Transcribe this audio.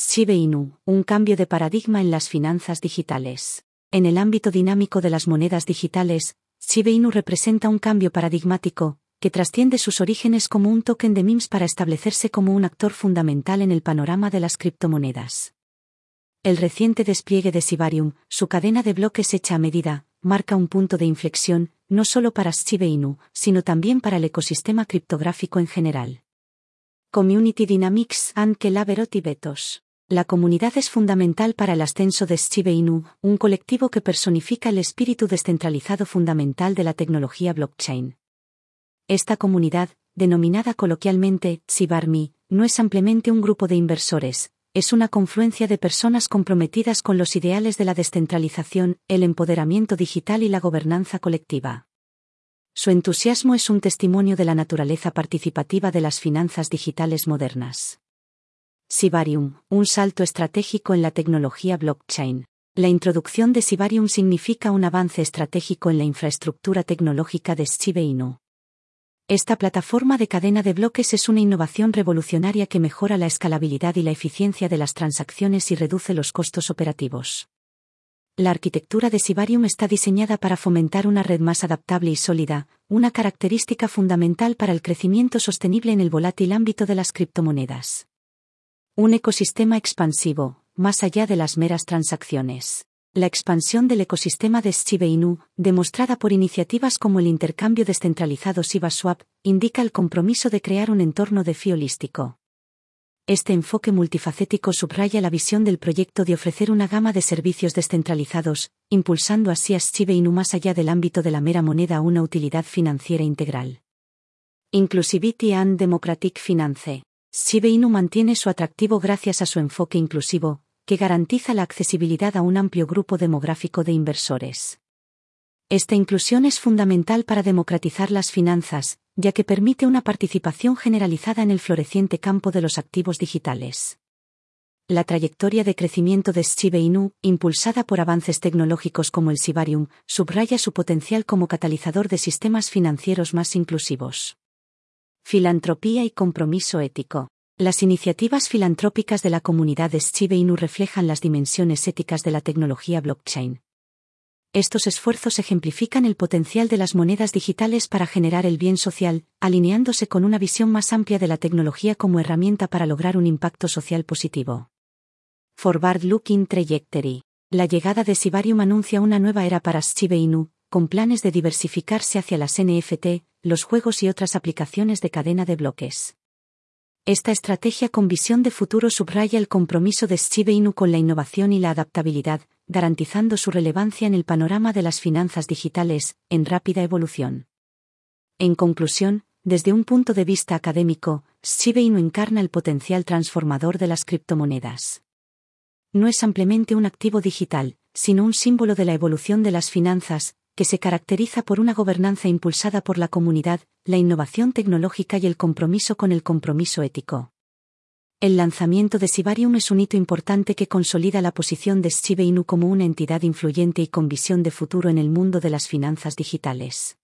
Shiba Inu, un cambio de paradigma en las finanzas digitales. En el ámbito dinámico de las monedas digitales, Shiba Inu representa un cambio paradigmático, que trasciende sus orígenes como un token de MIMS para establecerse como un actor fundamental en el panorama de las criptomonedas. El reciente despliegue de Sibarium, su cadena de bloques hecha a medida, marca un punto de inflexión, no solo para Shiba Inu, sino también para el ecosistema criptográfico en general. Community Dynamics and y Betos. La comunidad es fundamental para el ascenso de Shiba Inu, un colectivo que personifica el espíritu descentralizado fundamental de la tecnología blockchain. Esta comunidad, denominada coloquialmente Shibarmi, no es ampliamente un grupo de inversores, es una confluencia de personas comprometidas con los ideales de la descentralización, el empoderamiento digital y la gobernanza colectiva. Su entusiasmo es un testimonio de la naturaleza participativa de las finanzas digitales modernas. Sibarium, un salto estratégico en la tecnología blockchain. La introducción de Sibarium significa un avance estratégico en la infraestructura tecnológica de Shiba. Esta plataforma de cadena de bloques es una innovación revolucionaria que mejora la escalabilidad y la eficiencia de las transacciones y reduce los costos operativos. La arquitectura de Sibarium está diseñada para fomentar una red más adaptable y sólida, una característica fundamental para el crecimiento sostenible en el volátil ámbito de las criptomonedas. Un ecosistema expansivo, más allá de las meras transacciones. La expansión del ecosistema de Shiba Inu, demostrada por iniciativas como el intercambio descentralizado ShibaSwap, indica el compromiso de crear un entorno de fi holístico. Este enfoque multifacético subraya la visión del proyecto de ofrecer una gama de servicios descentralizados, impulsando así a Shiba Inu más allá del ámbito de la mera moneda a una utilidad financiera integral. Inclusivity and Democratic Finance. Shiba mantiene su atractivo gracias a su enfoque inclusivo, que garantiza la accesibilidad a un amplio grupo demográfico de inversores. Esta inclusión es fundamental para democratizar las finanzas, ya que permite una participación generalizada en el floreciente campo de los activos digitales. La trayectoria de crecimiento de Shiba impulsada por avances tecnológicos como el Sibarium, subraya su potencial como catalizador de sistemas financieros más inclusivos. Filantropía y compromiso ético. Las iniciativas filantrópicas de la comunidad de Shiba Inu reflejan las dimensiones éticas de la tecnología blockchain. Estos esfuerzos ejemplifican el potencial de las monedas digitales para generar el bien social, alineándose con una visión más amplia de la tecnología como herramienta para lograr un impacto social positivo. Forward Looking Trajectory. La llegada de Sibarium anuncia una nueva era para Shiba Inu, con planes de diversificarse hacia las NFT, los juegos y otras aplicaciones de cadena de bloques. Esta estrategia con visión de futuro subraya el compromiso de Shiba Inu con la innovación y la adaptabilidad, garantizando su relevancia en el panorama de las finanzas digitales, en rápida evolución. En conclusión, desde un punto de vista académico, Shiba Inu encarna el potencial transformador de las criptomonedas. No es ampliamente un activo digital, sino un símbolo de la evolución de las finanzas, que se caracteriza por una gobernanza impulsada por la comunidad, la innovación tecnológica y el compromiso con el compromiso ético. El lanzamiento de Sibarium es un hito importante que consolida la posición de Shiba como una entidad influyente y con visión de futuro en el mundo de las finanzas digitales.